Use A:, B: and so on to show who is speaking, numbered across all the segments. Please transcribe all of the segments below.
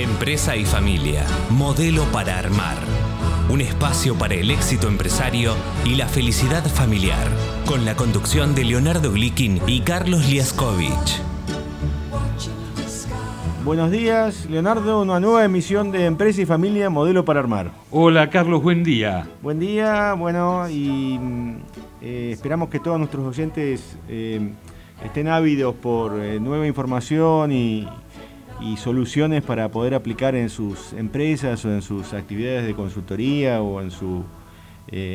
A: Empresa y familia, modelo para armar. Un espacio para el éxito empresario y la felicidad familiar, con la conducción de Leonardo Glikin y Carlos Liaskovich.
B: Buenos días, Leonardo, una nueva emisión de Empresa y Familia, Modelo para Armar.
C: Hola, Carlos, buen día.
B: Buen día, bueno, y eh, esperamos que todos nuestros oyentes eh, estén ávidos por eh, nueva información y, soluciones para poder aplicar en sus empresas o en sus actividades de consultoría o en su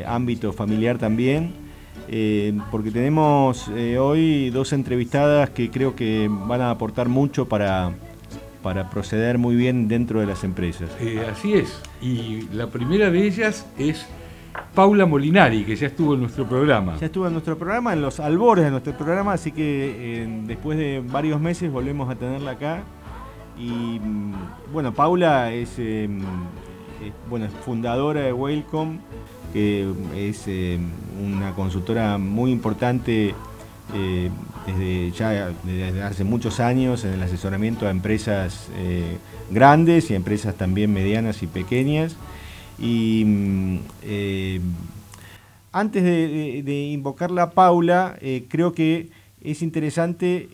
B: ámbito familiar también. porque tenemos hoy dos entrevistadas que creo que van a aportar mucho para, para proceder muy bien dentro de las empresas.
C: Eh, así es. Y la primera de ellas es Paula Molinari, que ya estuvo en nuestro programa.
B: Ya estuvo en nuestro programa, en los albores de nuestro programa, así que eh, después de varios meses volvemos a tenerla acá. Y mm, bueno, Paula es, eh, bueno, fundadora de Welcome, que es una consultora muy importante eh, desde ya desde hace muchos años en el asesoramiento a empresas eh, grandes y empresas también medianas y pequeñas. Y mm, eh, antes de, invocar la Paula, creo que es interesante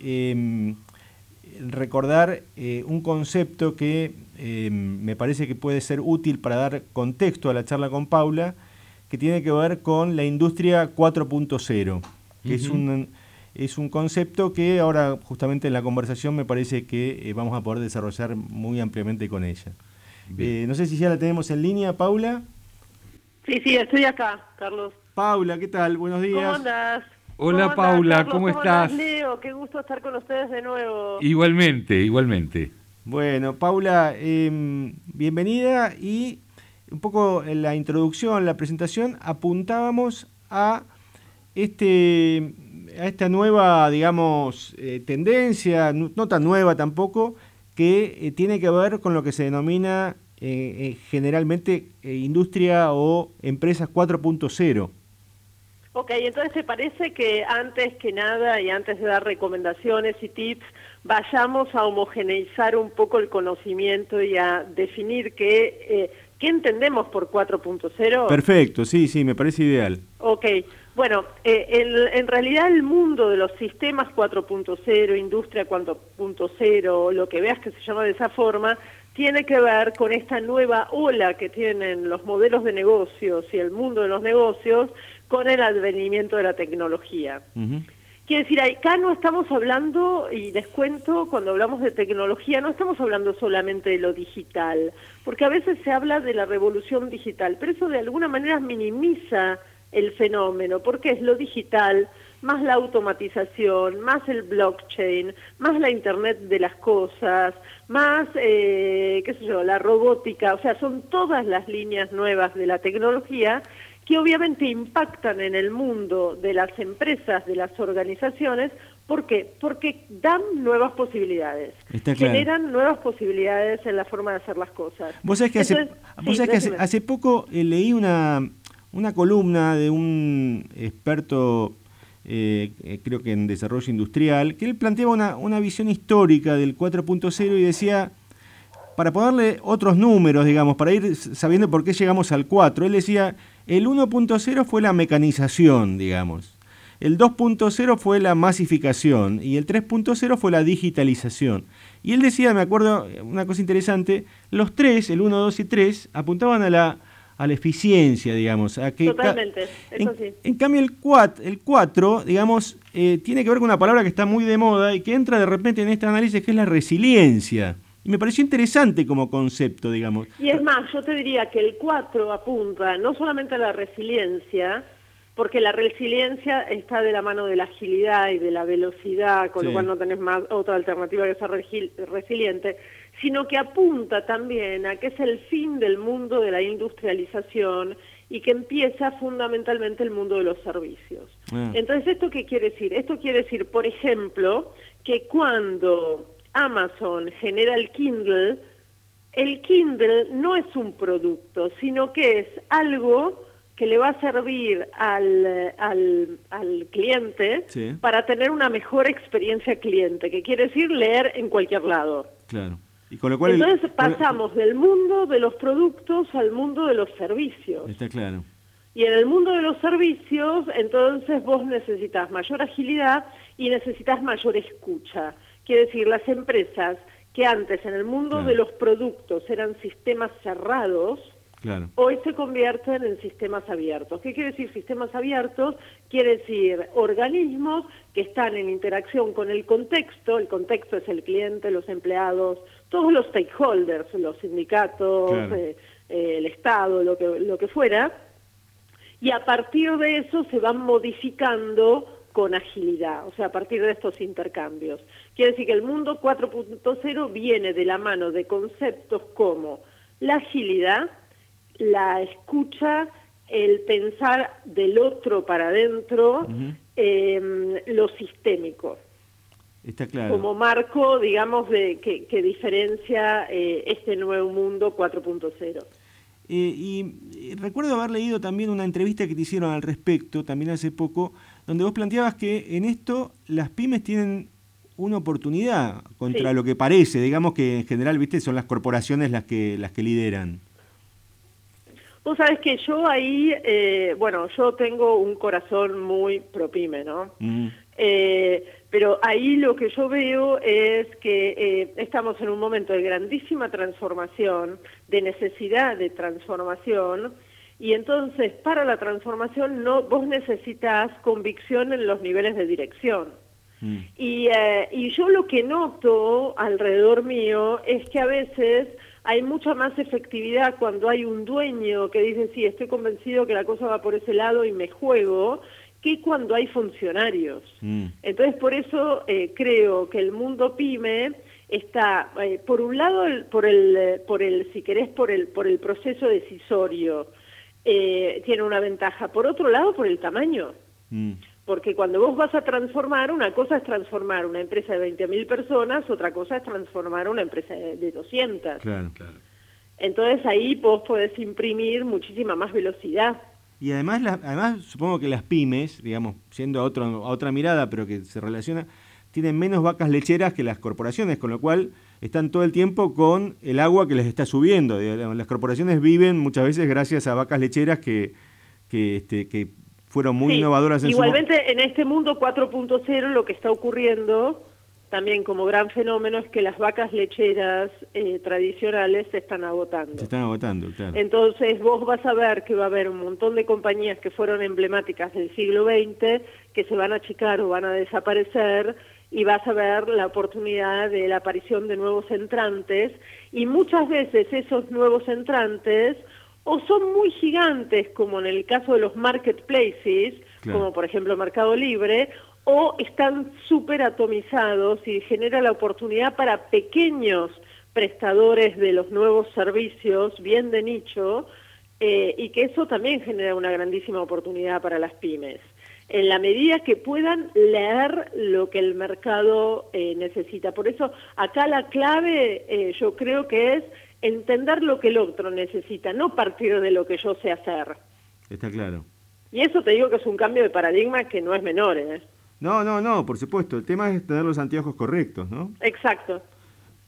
B: recordar un concepto que em, me parece que puede ser útil para dar contexto a la charla con Paula, que tiene que ver con la industria 4.0, que es un es un concepto que ahora justamente en la conversación me parece que eh, vamos a poder desarrollar muy ampliamente con ella. Eh, no sé si ya la tenemos en línea, Paula.
D: Sí, sí, estoy acá, Carlos.
B: Paula, ¿qué tal? Buenos días.
D: ¿Cómo andas?
C: Hola Paula, ¿cómo, estás?
D: Leo? Qué gusto estar con ustedes de nuevo.
C: Igualmente, igualmente.
B: Bueno, Paula, em, bienvenida y un poco en la introducción, la presentación, apuntábamos a este a esta nueva, digamos, eh, tendencia, no, tan nueva tampoco, que eh, tiene que ver con lo que se denomina eh, generalmente industria o empresas 4.0.
D: Ok, entonces te parece que antes que nada y antes de dar recomendaciones y tips, vayamos a homogeneizar un poco el conocimiento y a definir qué, qué entendemos por 4.0.
B: Perfecto, sí, sí, me parece ideal.
D: Ok, bueno, eh, en realidad el mundo de los sistemas 4.0, industria 4.0, lo que veas que se llama de esa forma, tiene que ver con esta nueva ola que tienen los modelos de negocios y el mundo de los negocios con el advenimiento de la tecnología. Quiere decir, acá no estamos hablando, y les cuento, cuando hablamos de tecnología, no estamos hablando solamente de lo digital, porque a veces se habla de la revolución digital, pero eso de alguna manera minimiza el fenómeno, porque es lo digital, más la automatización, más el blockchain, más la Internet de las cosas, más, eh, qué sé yo, la robótica, o sea, son todas las líneas nuevas de la tecnología que obviamente impactan en el mundo de las empresas, de las organizaciones, ¿Por qué? Porque dan nuevas posibilidades, generan nuevas posibilidades en la forma de hacer las cosas.
B: Vos sabés que, hace, que hace, poco eh, leí una, una columna de un experto, eh, eh, creo que en desarrollo industrial, que él planteaba una, una visión histórica del 4.0 y decía, para ponerle otros números, digamos, para ir sabiendo por qué llegamos al 4, él decía, el 1.0 fue la mecanización, digamos. El 2.0 fue la masificación y el 3.0 fue la digitalización. Y él decía, me acuerdo, una cosa interesante, los tres, el 1, 2 y 3, apuntaban a la a la eficiencia, digamos. A
D: que Totalmente, eso
B: en, sí. En cambio, el 4, el 4 digamos, eh, tiene que ver con una palabra que está muy de moda y que entra de repente en este análisis, que es la resiliencia. Y me pareció interesante como concepto, digamos.
D: Y es más, yo te diría que el 4 apunta no solamente a la resiliencia, porque la resiliencia está de la mano de la agilidad y de la velocidad, con lo cual no tenés más otra alternativa que ser resiliente, sino que apunta también a que es el fin del mundo de la industrialización y que empieza fundamentalmente el mundo de los servicios. Ah. Entonces, ¿esto qué quiere decir? Esto quiere decir, por ejemplo, que cuando Amazon genera el Kindle, el Kindle no es un producto, sino que es algo que le va a servir al, al, cliente para tener una mejor experiencia cliente, que quiere decir leer en cualquier lado.
B: Claro. Y con lo cual el-
D: Entonces pasamos del mundo de los productos al mundo de los servicios.
B: Está claro.
D: Y en el mundo de los servicios, entonces vos necesitas mayor agilidad y necesitas mayor escucha. Quiere decir, las empresas que antes en el mundo
B: Claro.
D: de los productos eran sistemas cerrados,
B: Claro.
D: hoy se convierten en sistemas abiertos. ¿Qué quiere decir sistemas abiertos? Quiere decir organismos que están en interacción con el contexto, el contexto es el cliente, los empleados, todos los stakeholders, los sindicatos,
B: Claro.
D: eh, eh, el Estado, lo que, lo que fuera, y a partir de eso se van modificando con agilidad, o sea, a partir de estos intercambios. Quiere decir que el mundo 4.0 viene de la mano de conceptos como la agilidad, la escucha, el pensar del otro para adentro,
B: Ujú.
D: eh, lo sistémico,
B: Está claro.
D: como marco, digamos, de que, que diferencia eh, este nuevo mundo 4.0.
B: Eh, y eh, recuerdo haber leído también una entrevista que te hicieron al respecto, también hace poco, donde vos planteabas que en esto las pymes tienen una oportunidad contra
D: Sí.
B: lo que parece, digamos que en general, viste, son las corporaciones las que las que lideran.
D: Vos sabés que yo ahí, eh, bueno, yo tengo un corazón muy propime, ¿no?
B: Mm,
D: Eh, pero ahí lo que yo veo es que eh, estamos en un momento de grandísima transformación, de necesidad de transformación, y entonces para la transformación no vos necesitas convicción en los niveles de dirección.
B: Mm,
D: Y, eh, y yo lo que noto alrededor mío es que a veces hay mucha más efectividad cuando hay un dueño que dice, sí, estoy convencido que la cosa va por ese lado y me juego, que cuando hay funcionarios.
B: mm.
D: Entonces, por eso eh, creo que el mundo pyme está, eh, por un lado, el- por el, eh, por el, si querés, por el, por el proceso decisorio, eh, tiene una ventaja. Por otro lado, por el tamaño.
B: Mm,
D: Porque cuando vos vas a transformar, una cosa es transformar una empresa de 20.000 personas, otra cosa es transformar una empresa de de 200.
B: claro.
C: Claro.
D: Entonces ahí vos podés imprimir muchísima más velocidad.
B: Y además, la- además supongo que las pymes, digamos, siendo a, otro, a otra mirada, pero que se relaciona, tienen menos vacas lecheras que las corporaciones, con lo cual están todo el tiempo con el agua que les está subiendo. Las corporaciones viven muchas veces gracias a vacas lecheras que, que, este, que fueron muy
D: Sí,
B: innovadoras en su
D: Igualmente en este mundo 4.0 lo que está ocurriendo también como gran fenómeno es que las vacas lecheras eh, tradicionales se están agotando.
B: Se están agotando, claro.
D: Entonces vos vas a ver que va a haber un montón de compañías que fueron emblemáticas del siglo XX que se van a achicar o van a desaparecer y vas a ver la oportunidad de la aparición de nuevos entrantes y muchas veces esos nuevos entrantes o son muy gigantes como en el caso de los marketplaces,
B: Claro.
D: como por ejemplo Mercado Libre, o están súper atomizados y genera la oportunidad para pequeños prestadores de los nuevos servicios, bien de nicho, eh, y que eso también genera una grandísima oportunidad para las pymes. En la medida que puedan leer lo que el mercado eh, necesita. Por eso, acá la clave eh, yo creo que es entender lo que el otro necesita, no partir de lo que yo sé hacer.
B: Está claro.
D: Y eso te digo que es un cambio de paradigma que no es menor, ¿eh?
B: No, no, no, por supuesto. El tema es tener los anteojos correctos, ¿no?
D: Exacto.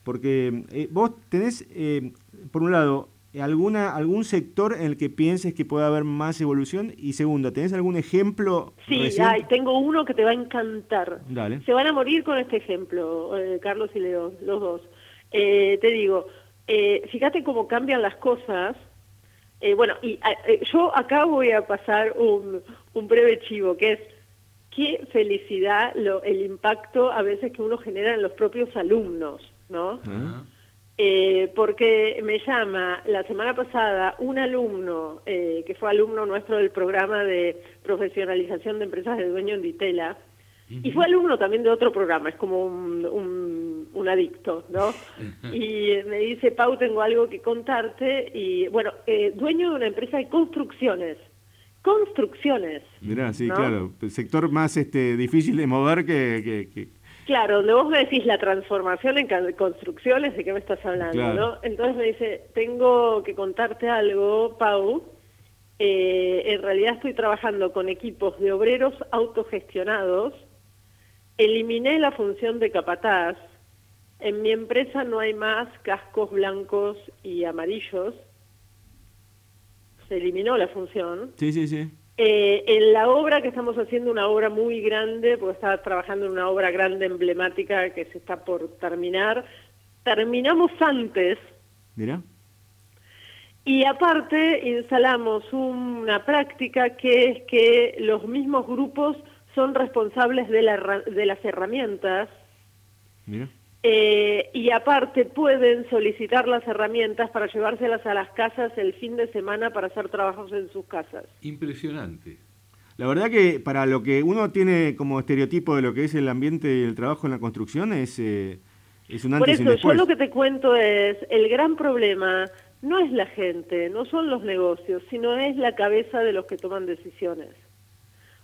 B: Porque eh, vos tenés, eh, por un lado, alguna algún sector en el que pienses que pueda haber más evolución y segundo, ¿tenés algún ejemplo
D: Sí, ay, tengo uno que te va a encantar.
B: Dale.
D: Se van a morir con este ejemplo, eh, Carlos y Leo, los dos. Eh, te digo, eh, fíjate cómo cambian las cosas. Eh, bueno, y a- eh, yo acá voy a pasar un, un breve chivo, que es qué felicidad lo, el impacto a veces que uno genera en los propios alumnos, ¿no?
B: Ah,
D: Eh, porque me llama la semana pasada un alumno eh, que fue alumno nuestro del programa de profesionalización de empresas de dueño en Ditela y fue alumno también de otro programa, es como un, un, un adicto, ¿no? Y me dice, Pau, tengo algo que contarte y bueno, eh, dueño de una empresa de construcciones, construcciones.
B: Mirá, sí,
D: ¿no?
B: claro. El sector más este, difícil de mover que... que- que-
D: Claro, donde vos me decís la transformación en construcciones, ¿de qué me estás hablando?
B: Claro.
D: ¿no? Entonces me dice, tengo que contarte algo, Pau. Eh, en realidad estoy trabajando con equipos de obreros autogestionados. Eliminé la función de capataz En mi empresa no hay más cascos blancos y amarillos. Se eliminó la función.
B: Sí, sí, sí.
D: Eh, en la obra que estamos haciendo, una obra muy grande, porque estaba trabajando en una obra grande, emblemática, que se está por terminar, terminamos antes.
B: Mira.
D: Y aparte instalamos una práctica que es que los mismos grupos son responsables de, de las herramientas.
B: Mira.
D: Eh, y aparte pueden solicitar las herramientas para llevárselas a las casas el fin de semana para hacer trabajos en sus casas.
C: Impresionante.
B: La verdad que para lo que uno tiene como estereotipo de lo que es el ambiente y el trabajo en la construcción es, eh, es un antes
D: Por eso,
B: yo
D: lo que te cuento es, el gran problema no es la gente, no son los negocios, sino es la cabeza de los que toman decisiones.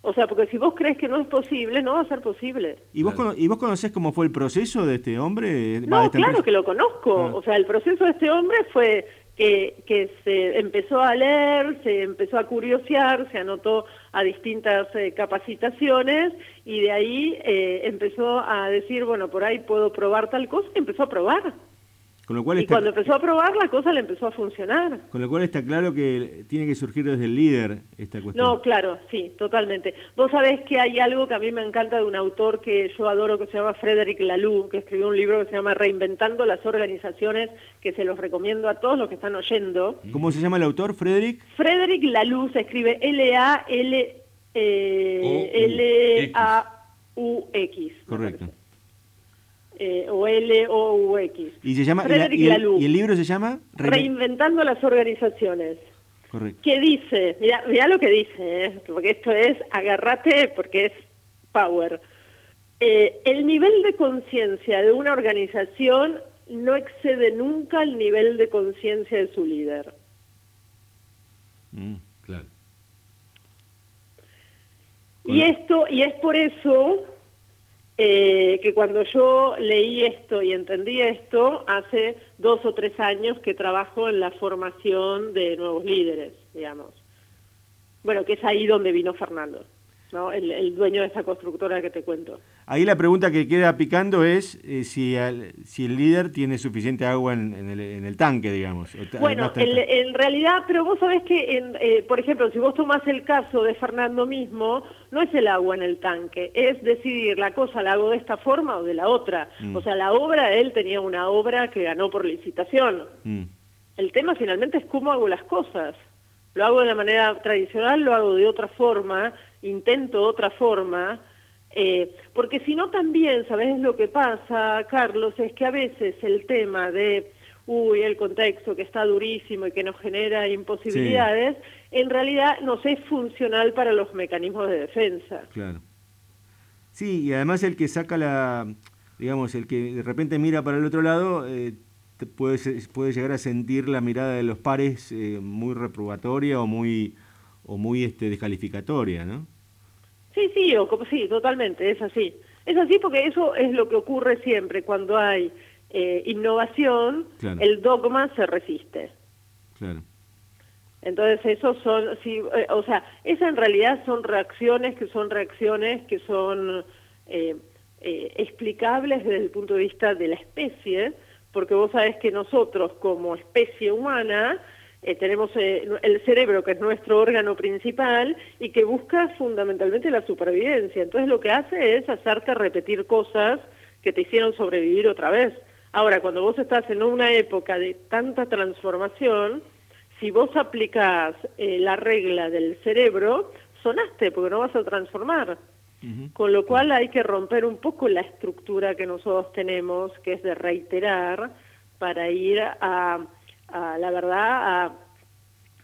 D: O sea, porque si vos crees que no es posible, no va a ser posible.
B: ¿Y vos, ¿y vos conocés cómo fue el proceso de este hombre?
D: No, claro que lo conozco. Ah. O sea, el proceso de este hombre fue que, que se empezó a leer, se empezó a curiosear, se anotó a distintas eh, capacitaciones y de ahí eh, empezó a decir, bueno, por ahí puedo probar tal cosa y empezó a probar y cuando empezó a probar, la cosa le empezó a funcionar.
B: Con lo cual está claro que tiene que surgir desde el líder esta cuestión.
D: No, claro, sí, totalmente. Vos sabés que hay algo que a mí me encanta de un autor que yo adoro, que se llama Frederick Laloux, que escribió un libro que se llama Reinventando las Organizaciones, que se los recomiendo a todos los que están oyendo.
B: ¿Cómo se llama el autor, Frederick?
D: Frederick Laloux, se escribe L-A-L... L-A-U-X.
B: Correcto
D: eh, o L O U X.
B: Y se llama y, el, libro se llama
D: Reinventando las organizaciones.
B: Correcto.
D: ¿Qué dice? Mira, lo que dice, ¿eh? porque esto es agarrate porque es power. Eh, el nivel de conciencia de una organización no excede nunca el nivel de conciencia de su líder.
C: Mm, claro.
D: Y esto, y es por eso eh, que cuando yo leí esto y entendí esto, hace dos o tres años que trabajo en la formación de nuevos líderes, digamos. Bueno, que es ahí donde vino Fernando. ¿No? El, dueño de esa constructora que te cuento.
B: Ahí la pregunta que queda picando es eh, si, si el líder tiene suficiente agua en, el, tanque, digamos.
D: Bueno, en, realidad, pero vos sabés que, eh, por ejemplo, si vos tomás el caso de Fernando mismo, no es el agua en el tanque, es decidir la cosa la hago de esta forma o de la otra. Mm. O sea, la obra, él tenía una obra que ganó por licitación. Mm. El tema finalmente es cómo hago las cosas. Lo hago de la manera tradicional, lo hago de otra forma, intento otra forma, eh, porque si no también, ¿sabes lo que pasa, Carlos? Es que a veces el tema de, uy, el contexto que está durísimo y que nos genera imposibilidades, en realidad nos es funcional para los mecanismos de defensa.
B: Claro. Sí, y además el que saca la, digamos, el que de repente mira para el otro lado, eh, puede, puede llegar a sentir la mirada de los pares eh, muy reprobatoria o muy o muy este, descalificatoria, ¿no?
D: Sí, sí, o, sí, totalmente, es así. Es así porque eso es lo que ocurre siempre cuando hay eh, innovación, el dogma se resiste.
B: Claro.
D: Entonces, esos son, sí, eh, o sea, esas en realidad son reacciones que son reacciones que son eh, explicables desde el punto de vista de la especie, porque vos sabés que nosotros como especie humana eh, tenemos eh, el cerebro, que es nuestro órgano principal y que busca fundamentalmente la supervivencia. Entonces lo que hace es hacerte repetir cosas que te hicieron sobrevivir otra vez. Ahora, cuando vos estás en una época de tanta transformación, si vos aplicás eh, la regla del cerebro, sonaste porque no vas a transformar. Con lo cual hay que romper un poco la estructura que nosotros tenemos, que es de reiterar, para ir a la verdad,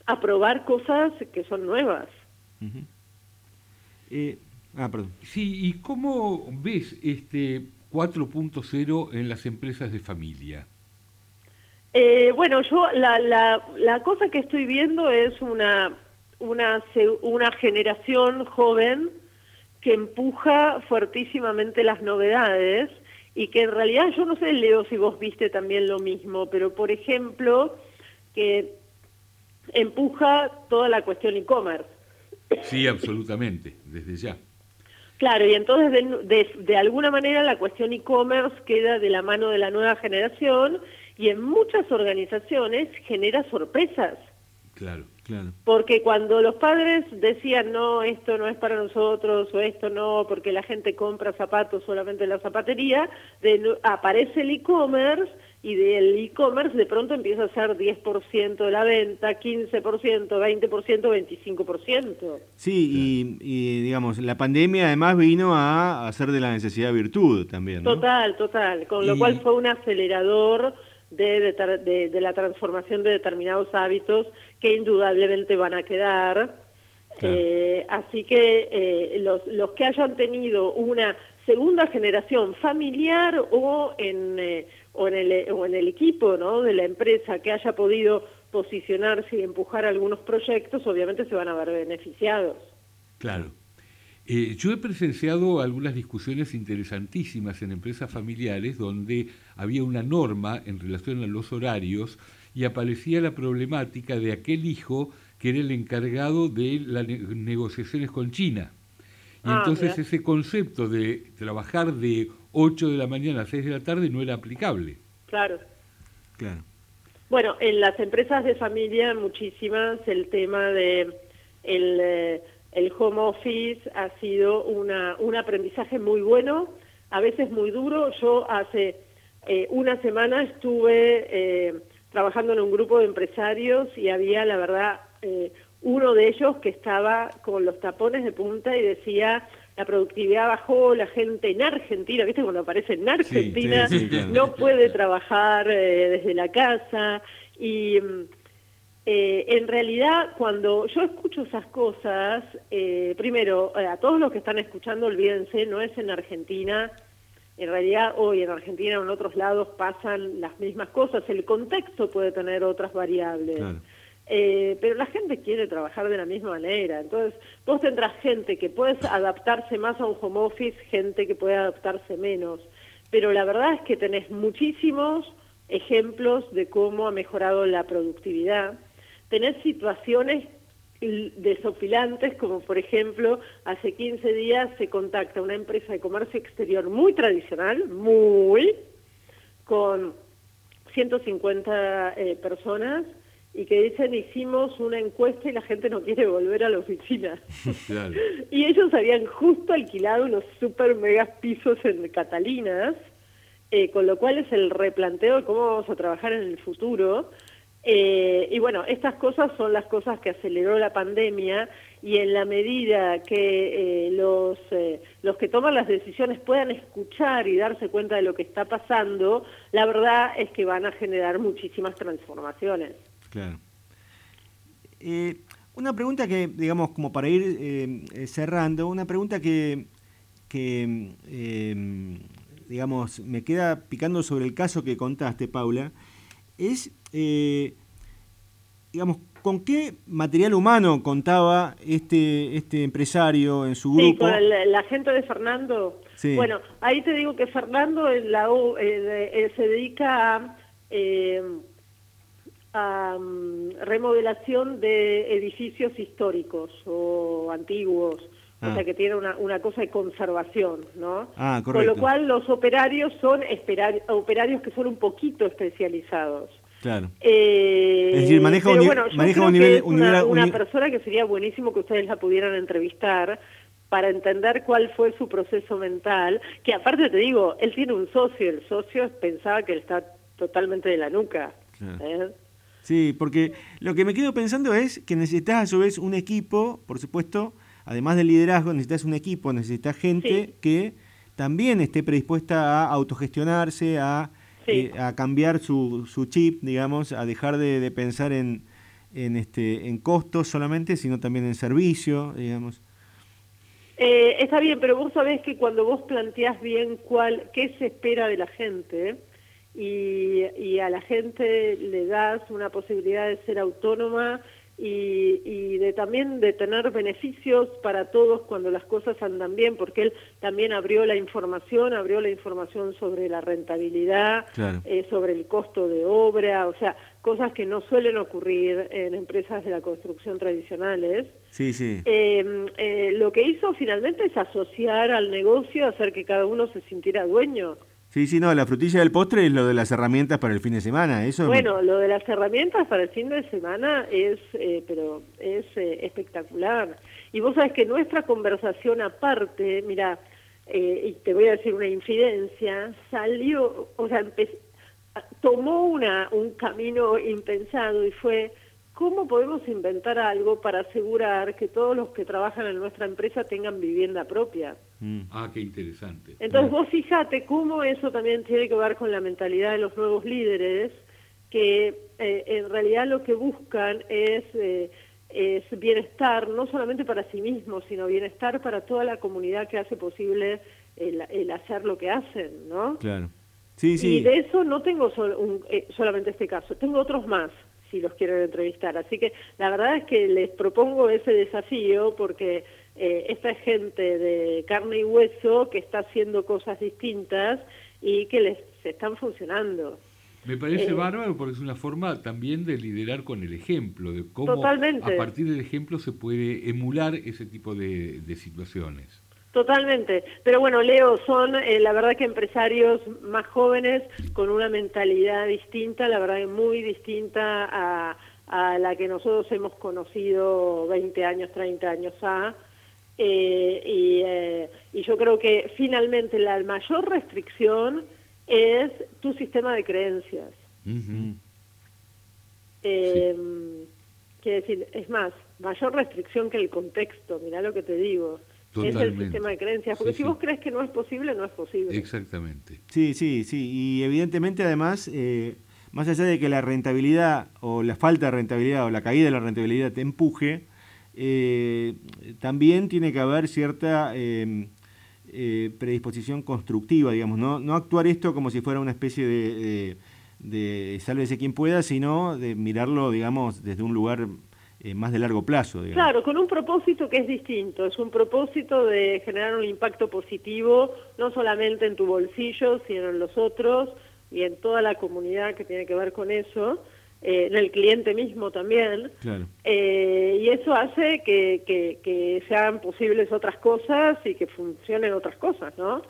D: a, probar cosas que son nuevas.
B: Eh, ah, perdón.
C: Sí, ¿y cómo ves este 4.0 en las empresas de familia?
D: Eh, bueno, yo la, la, la, cosa que estoy viendo es una, una, una generación joven que empuja fuertísimamente las novedades y que en realidad yo no sé, Leo, si vos viste también lo mismo, pero por ejemplo, que empuja toda la cuestión e-commerce.
C: Sí, absolutamente, desde ya.
D: Claro, y entonces de, de, alguna manera la cuestión e-commerce queda de la mano de la nueva generación y en muchas organizaciones genera sorpresas.
C: Claro, claro.
D: Porque cuando los padres decían, no, esto no es para nosotros, o esto no, porque la gente compra zapatos solamente en la zapatería, de, aparece el e-commerce y del e-commerce de pronto empieza a ser 10% de la venta, 15%, 20%, 25%.
B: Sí, y, digamos, la pandemia además vino a hacer de la necesidad virtud también.
D: Total, total, con lo cual fue un acelerador de, de, la transformación de determinados hábitos que indudablemente van a quedar. Eh, así que eh, los, los que hayan tenido una segunda generación familiar o en... Eh, o en el, o en el equipo ¿no? de la empresa que haya podido posicionarse y empujar algunos proyectos, obviamente se van a ver beneficiados.
C: Claro. Eh, yo he presenciado algunas discusiones interesantísimas en empresas familiares donde había una norma en relación a los horarios y aparecía la problemática de aquel hijo que era el encargado de las negociaciones con China. Y ah, entonces ese concepto de trabajar de 8 de la mañana a 6 de la tarde no era aplicable.
D: Claro. Claro. Bueno, en las empresas de familia muchísimas el tema de el, eh, el home office ha sido una, un aprendizaje muy bueno, a veces muy duro. Yo hace eh, una semana estuve eh, trabajando en un grupo de empresarios y había, la verdad, uno de ellos que estaba con los tapones de punta y decía la productividad bajó, la gente en Argentina, ¿viste? Cuando aparece en Argentina, no puede trabajar eh, desde la casa. Y mm, eh, en realidad, cuando yo escucho esas cosas, eh, primero, a todos los que están escuchando, olvídense, no es en Argentina. En realidad, hoy en Argentina o en otros lados pasan las mismas cosas. El contexto puede tener otras variables. Eh, pero la gente quiere trabajar de la misma manera. Entonces, vos tendrás gente que puede adaptarse más a un home office, gente que puede adaptarse menos. Pero la verdad es que tenés muchísimos ejemplos de cómo ha mejorado la productividad. Tenés situaciones desofilantes, como por ejemplo, hace 15 días se contacta una empresa de comercio exterior muy tradicional, muy, con 150 eh, personas, y que dicen hicimos una encuesta y la gente no quiere volver a la oficina. y ellos habían justo alquilado unos super megas pisos en Catalinas, eh, con lo cual es el replanteo de cómo vamos a trabajar en el futuro. Eh, y bueno, estas cosas son las cosas que aceleró la pandemia y en la medida que eh, los, los que toman las decisiones puedan escuchar y darse cuenta de lo que está pasando, la verdad es que van a generar muchísimas transformaciones.
B: Claro. Eh, una pregunta que, digamos, como para ir eh, eh, cerrando, una pregunta que, digamos, me queda picando sobre el caso que contaste, Paula, es, digamos, ¿con qué material humano contaba este, este empresario en su grupo? Sí,
D: con la gente de Fernando. Bueno, ahí te digo que Fernando en la, se dedica a remodelación de edificios históricos o antiguos, o sea ah. que tiene una, una cosa de conservación, ¿no?
B: Ah,
D: Con lo cual los operarios son operarios que son un poquito especializados.
B: Claro. Eh, es decir, maneja, un,
D: nivel... una, una persona que sería buenísimo que ustedes la pudieran entrevistar para entender cuál fue su proceso mental, que aparte te digo, él tiene un socio, el socio pensaba que él está totalmente de la nuca. ¿eh?
B: Sí, porque lo que me quedo pensando es que necesitas a su vez un equipo, por supuesto, además del liderazgo, necesitas un equipo, necesitas gente que también esté predispuesta a autogestionarse, a, eh, a cambiar su, su chip, digamos, a dejar de, pensar en, en, este, en costos solamente, sino también en servicio, digamos.
D: Eh, está bien, pero vos sabés que cuando vos planteás bien cuál, qué se espera de la gente, y, a la gente le das una posibilidad de ser autónoma y, y, de también de tener beneficios para todos cuando las cosas andan bien, porque él también abrió la información, abrió la información sobre la rentabilidad, eh, sobre el costo de obra, o sea, cosas que no suelen ocurrir en empresas de la construcción tradicionales.
B: Sí, sí.
D: Em, eh, lo que hizo finalmente es asociar al negocio, hacer que cada uno se sintiera dueño.
B: Sí, sí, no, la frutilla del postre es lo de las herramientas para el fin de semana, eso.
D: Bueno, lo de las herramientas para el fin de semana es, eh, pero es eh, espectacular. Y vos sabés que nuestra conversación aparte, mira, eh, y te voy a decir una infidencia, salió, o sea, tomó una, un camino impensado y fue ¿cómo podemos inventar algo para asegurar que todos los que trabajan en nuestra empresa tengan vivienda propia?
C: Mm. Ah, qué interesante.
D: Entonces vos fíjate cómo eso también tiene que ver con la mentalidad de los nuevos líderes, que eh, en realidad lo que buscan es, eh, es bienestar, no solamente para sí mismos, sino bienestar para toda la comunidad que hace posible el, hacer lo que hacen, ¿no?
B: Claro. Sí, sí.
D: Y de eso no tengo eh, solamente este caso, tengo otros más si los quieren entrevistar. Así que la verdad es que les propongo ese desafío porque eh, esta es gente de carne y hueso que está haciendo cosas distintas y que les están funcionando.
C: Me parece eh, bárbaro porque es una forma también de liderar con el ejemplo, de cómo a partir del ejemplo se puede emular ese tipo de situaciones.
D: Totalmente. Pero bueno, Leo, son eh, la verdad que empresarios más jóvenes con una mentalidad distinta, la verdad muy distinta a, la que nosotros hemos conocido 20 años, 30 años a. Eh, eh, y, yo creo que finalmente la mayor restricción es tu sistema de creencias. Quiere decir, es más, mayor restricción que el contexto, mirá lo que te digo es el sistema de creencias, porque si vos crees que no es posible, no es posible.
C: Exactamente.
B: Sí, sí, sí, y evidentemente además, eh, más allá de que la rentabilidad o la falta de rentabilidad o la caída de la rentabilidad te empuje, eh, también tiene que haber cierta eh, predisposición constructiva, digamos, ¿no? no actuar esto como si fuera una especie de, de, de sálvese quien pueda, sino de mirarlo, digamos, desde un lugar eh, más de largo plazo.
D: Claro, con un propósito que es distinto, es un propósito de generar un impacto positivo, no solamente en tu bolsillo, sino en los otros y en toda la comunidad que tiene que ver con eso, eh, en el cliente mismo también.
B: Claro.
D: Eh, y eso hace que, que, que sean posibles otras cosas y que funcionen otras cosas, ¿no?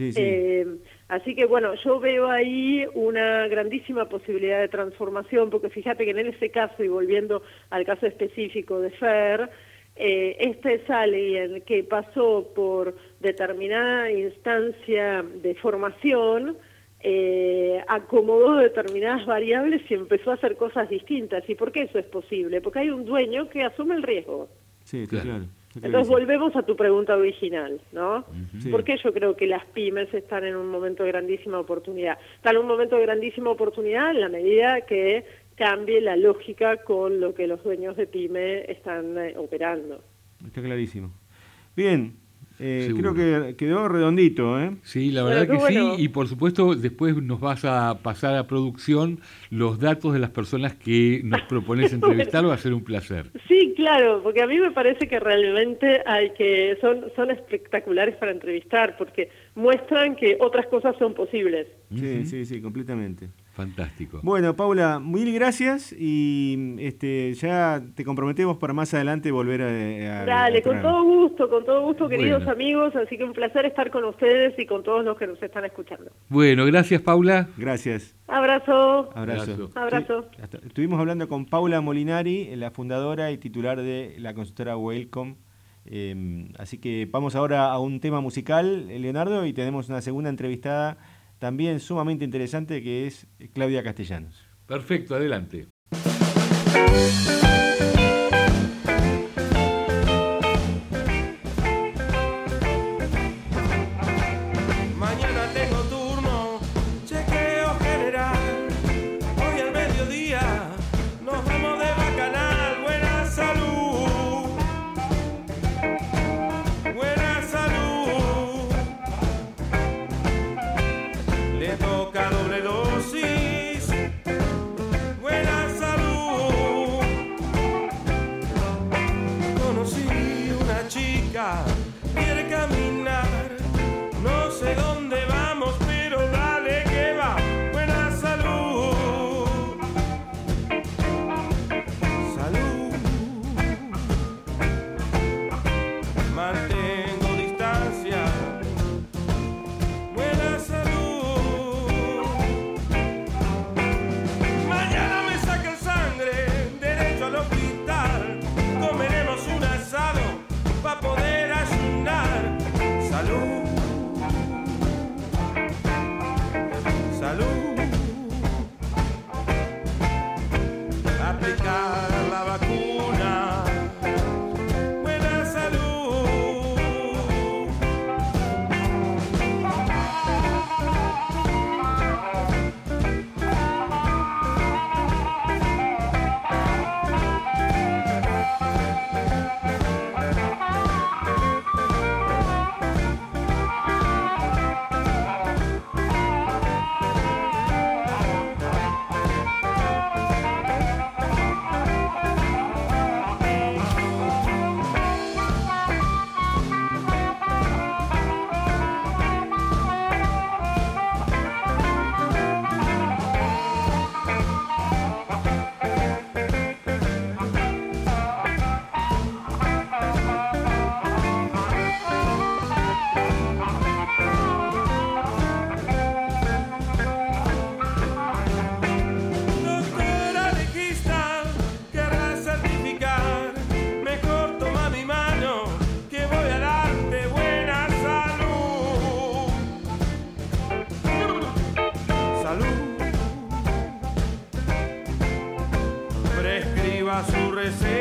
B: Eh,
D: así que bueno, yo veo ahí una grandísima posibilidad de transformación, porque fíjate que en ese caso, y volviendo al caso específico de Fer, eh, este es alguien que pasó por determinada instancia de formación, eh, acomodó determinadas variables y empezó a hacer cosas distintas. ¿Y por qué eso es posible? Porque hay un dueño que asume el riesgo.
B: Sí, claro.
D: Entonces volvemos a tu pregunta original, ¿no? ¿Por qué yo creo que las pymes están en un momento de grandísima oportunidad? Están en un momento de grandísima oportunidad en la medida que cambie la lógica con lo que los dueños de pyme están eh, operando.
B: Está clarísimo. Bien, eh, creo que quedó redondito, ¿eh?
C: Sí, la verdad que sí, y por supuesto después nos vas a pasar a producción los datos de las personas que nos propones entrevistar, va a ser un placer.
D: Sí, claro, porque a mí me parece que realmente hay que son son espectaculares para entrevistar, porque muestran que otras cosas son posibles.
B: Sí, sí, sí, completamente.
C: Fantástico.
B: Bueno, Paula, mil gracias y este, ya te comprometemos para más adelante volver a...
D: Dale, con todo gusto, con todo gusto, queridos amigos, así que un placer estar con ustedes y con todos los que nos están escuchando.
C: Bueno, gracias Paula.
B: Gracias.
D: Abrazo.
B: Abrazo.
D: Abrazo.
B: estuvimos hablando con Paula Molinari, la fundadora y titular de la consultora Welcome. Em, así que vamos ahora a un tema musical, Leonardo, y tenemos una segunda entrevistada también sumamente interesante que es Claudia Castellanos.
C: Perfecto, adelante.
E: brincar, quiere caminar, no sé dónde va. oscurecer.